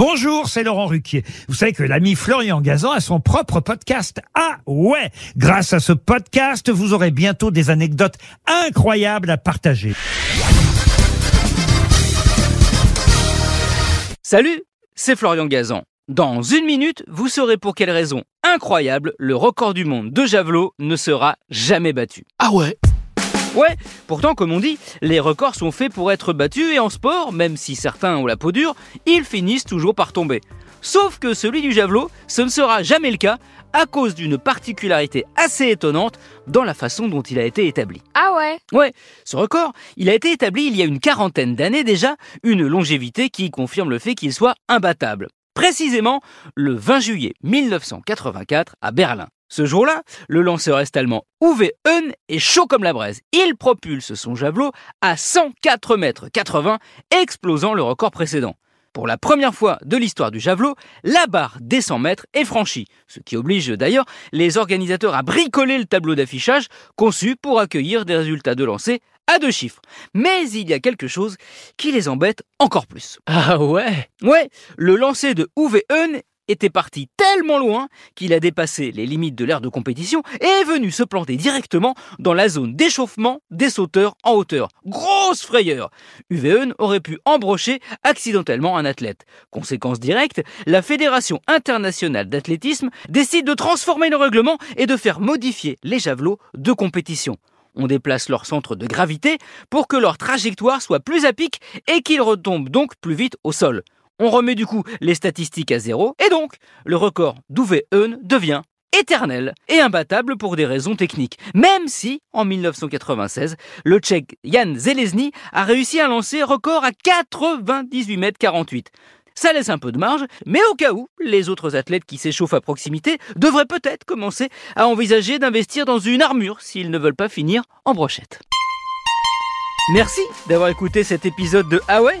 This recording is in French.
Bonjour, c'est Laurent Ruquier. Vous savez que l'ami Florian Gazan a son propre podcast. Ah ouais Grâce à ce podcast, vous aurez bientôt des anecdotes incroyables à partager. Salut, c'est Florian Gazan. Dans une minute, vous saurez pour quelle raison incroyable le record du monde de javelot ne sera jamais battu. Ah ouais? Ouais, pourtant comme on dit, les records sont faits pour être battus et en sport, même si certains ont la peau dure, ils finissent toujours par tomber. Sauf que celui du javelot, ce ne sera jamais le cas à cause d'une particularité assez étonnante dans la façon dont il a été établi. Ah ouais Ouais, ce record, il a été établi il y a une quarantaine d'années déjà, une longévité qui confirme le fait qu'il soit imbattable. Précisément le 20 juillet 1984 à Berlin. Ce jour-là, le lanceur est-allemand Uwe Hön est chaud comme la braise. Il propulse son javelot à 104 mètres 80, explosant le record précédent. Pour la première fois de l'histoire du javelot, la barre des 100 mètres est franchie, ce qui oblige d'ailleurs les organisateurs à bricoler le tableau d'affichage conçu pour accueillir des résultats de lancer à deux chiffres. Mais il y a quelque chose qui les embête encore plus. Ah ouais? Ouais, le lancer de Uwe Hön était parti tellement loin qu'il a dépassé les limites de l'aire de compétition et est venu se planter directement dans la zone d'échauffement des sauteurs en hauteur. Grosse frayeur UVN aurait pu embrocher accidentellement un athlète. Conséquence directe, la Fédération internationale d'athlétisme décide de transformer le règlement et de faire modifier les javelots de compétition. On déplace leur centre de gravité pour que leur trajectoire soit plus à pic et qu'ils retombent donc plus vite au sol. On remet du coup les statistiques à zéro, et donc le record d'Uwe Hön devient éternel et imbattable pour des raisons techniques. Même si, en 1996, le Tchèque Jan Zelezny a réussi à lancer record à 98 mètres 48. Ça laisse un peu de marge, mais au cas où, les autres athlètes qui s'échauffent à proximité devraient peut-être commencer à envisager d'investir dans une armure s'ils ne veulent pas finir en brochette. Merci d'avoir écouté cet épisode de Ah ouais?